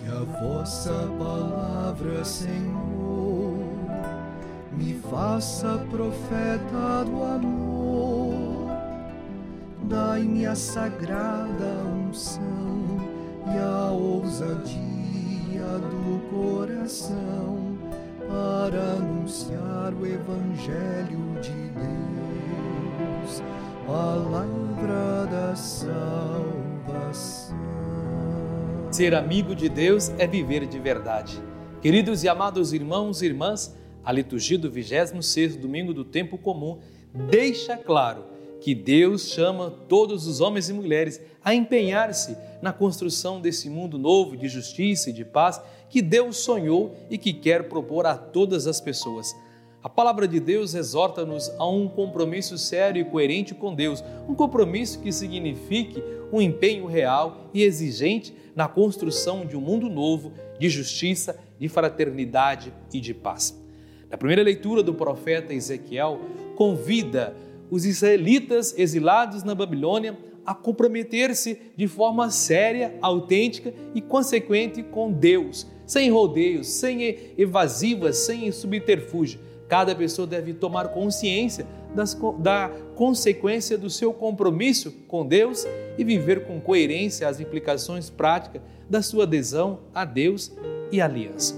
Que a vossa palavra, Senhor, me faça profeta do amor. Dai-me a sagrada unção e a ousadia do coração para anunciar o Evangelho de Deus, palavra da salvação. Ser amigo de Deus é viver de verdade. Queridos e amados irmãos e irmãs, a liturgia do 26 domingo do tempo comum deixa claro que Deus chama todos os homens e mulheres a empenhar-se na construção desse mundo novo de justiça e de paz que Deus sonhou e que quer propor a todas as pessoas. A palavra de Deus exorta-nos a um compromisso sério e coerente com Deus, um compromisso que signifique um empenho real e exigente na construção de um mundo novo de justiça, de fraternidade e de paz. Na primeira leitura do profeta Ezequiel, convida os israelitas exilados na Babilônia a comprometer-se de forma séria, autêntica e consequente com Deus, sem rodeios, sem evasivas, sem subterfúgio. Cada pessoa deve tomar consciência das, da consequência do seu compromisso com Deus e viver com coerência as implicações práticas da sua adesão a Deus e aliança.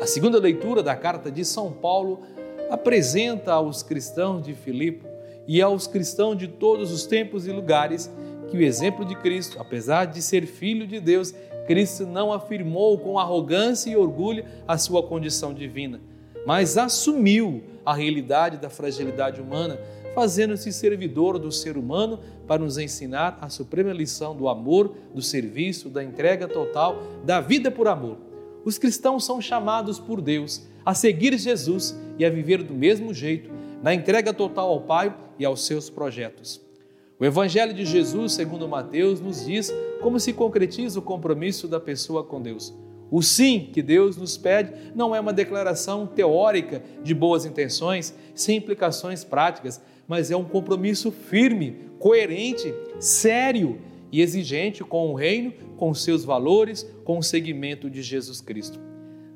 A segunda leitura da carta de São Paulo apresenta aos cristãos de Filipe e aos cristãos de todos os tempos e lugares que o exemplo de Cristo, apesar de ser filho de Deus, Cristo não afirmou com arrogância e orgulho a sua condição divina, mas assumiu a realidade da fragilidade humana, fazendo-se servidor do ser humano para nos ensinar a suprema lição do amor, do serviço, da entrega total, da vida por amor. Os cristãos são chamados por Deus a seguir Jesus e a viver do mesmo jeito, na entrega total ao Pai e aos seus projetos. O Evangelho de Jesus, segundo Mateus, nos diz como se concretiza o compromisso da pessoa com Deus. O sim que Deus nos pede não é uma declaração teórica de boas intenções, sem implicações práticas, mas é um compromisso firme, coerente, sério e exigente com o reino, com seus valores, com o seguimento de Jesus Cristo.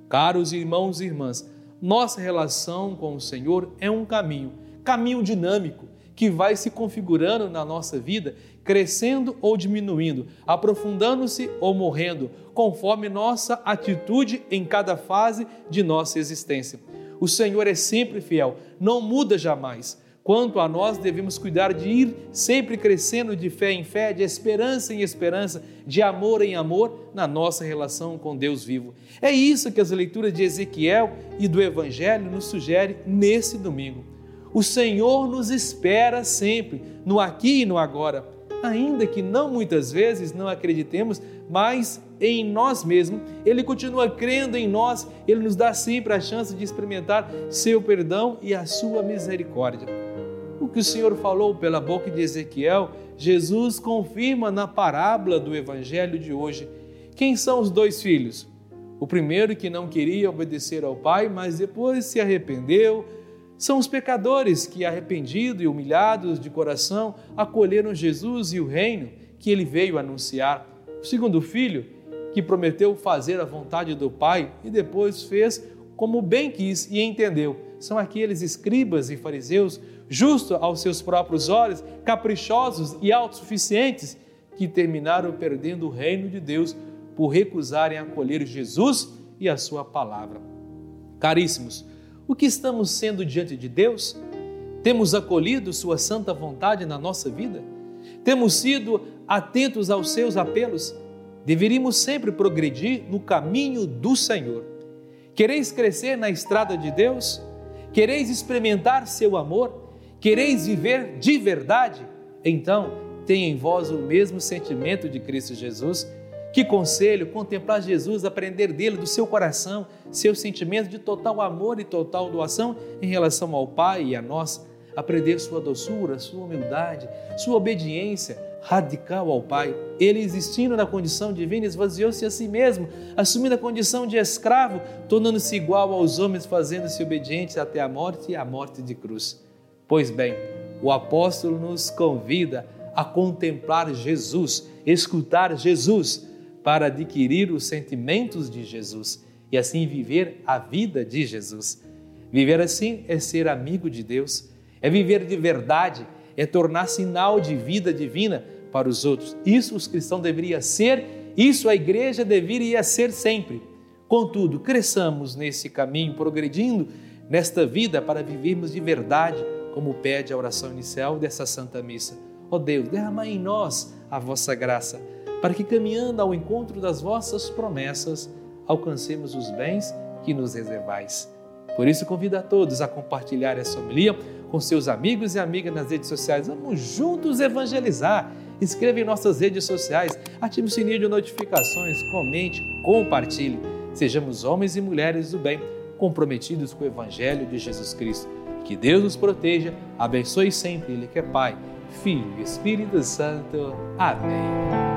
Caros irmãos e irmãs, nossa relação com o Senhor é um caminho, caminho dinâmico, que vai se configurando na nossa vida, crescendo ou diminuindo, aprofundando-se ou morrendo, conforme nossa atitude em cada fase de nossa existência. O Senhor é sempre fiel, não muda jamais. Quanto a nós, devemos cuidar de ir sempre crescendo de fé em fé, de esperança em esperança, de amor em amor na nossa relação com Deus vivo. É isso que as leituras de Ezequiel e do Evangelho nos sugerem nesse domingo. O Senhor nos espera sempre, no aqui e no agora, ainda que não muitas vezes não acreditemos, mas em nós mesmos, Ele continua crendo em nós, Ele nos dá sempre a chance de experimentar seu perdão e a sua misericórdia. O que o Senhor falou pela boca de Ezequiel, Jesus confirma na parábola do Evangelho de hoje. Quem são os dois filhos? O primeiro que não queria obedecer ao pai, mas depois se arrependeu. São os pecadores que, arrependidos e humilhados de coração, acolheram Jesus e o reino que ele veio anunciar. O segundo filho, que prometeu fazer a vontade do pai e depois fez como bem quis e entendeu. São aqueles escribas e fariseus justos aos seus próprios olhos, caprichosos e autossuficientes, que terminaram perdendo o reino de Deus por recusarem acolher Jesus e a sua palavra. Caríssimos, o que estamos sendo diante de Deus? Temos acolhido Sua santa vontade na nossa vida? Temos sido atentos aos seus apelos? Deveríamos sempre progredir no caminho do Senhor. Quereis crescer na estrada de Deus? Quereis experimentar seu amor? Quereis viver de verdade? Então, tenha em vós o mesmo sentimento de Cristo Jesus. Que conselho contemplar Jesus, aprender dele, do seu coração, seu sentimento de total amor e total doação em relação ao Pai e a nós, aprender sua doçura, sua humildade, sua obediência radical ao Pai. Ele, existindo na condição divina, esvaziou-se a si mesmo, assumindo a condição de escravo, tornando-se igual aos homens, fazendo-se obediente até a morte e a morte de cruz. Pois bem, o apóstolo nos convida a contemplar Jesus, escutar Jesus, para adquirir os sentimentos de Jesus e assim viver a vida de Jesus. Viver assim é ser amigo de Deus, é viver de verdade, é tornar sinal de vida divina para os outros. Isso os cristãos deveriam ser, isso a igreja deveria ser sempre. Contudo, cresçamos nesse caminho, progredindo nesta vida para vivermos de verdade, como pede a oração inicial dessa Santa Missa. Ó oh Deus, derrama em nós a vossa graça, para que caminhando ao encontro das vossas promessas, alcancemos os bens que nos reservais. Por isso, convido a todos a compartilhar essa homilia com seus amigos e amigas nas redes sociais. Vamos juntos evangelizar. Inscreva em nossas redes sociais, ative o sininho de notificações, comente, compartilhe. Sejamos homens e mulheres do bem, comprometidos com o Evangelho de Jesus Cristo. Que Deus nos proteja, abençoe sempre Ele que é Pai, Filho e Espírito Santo. Amém.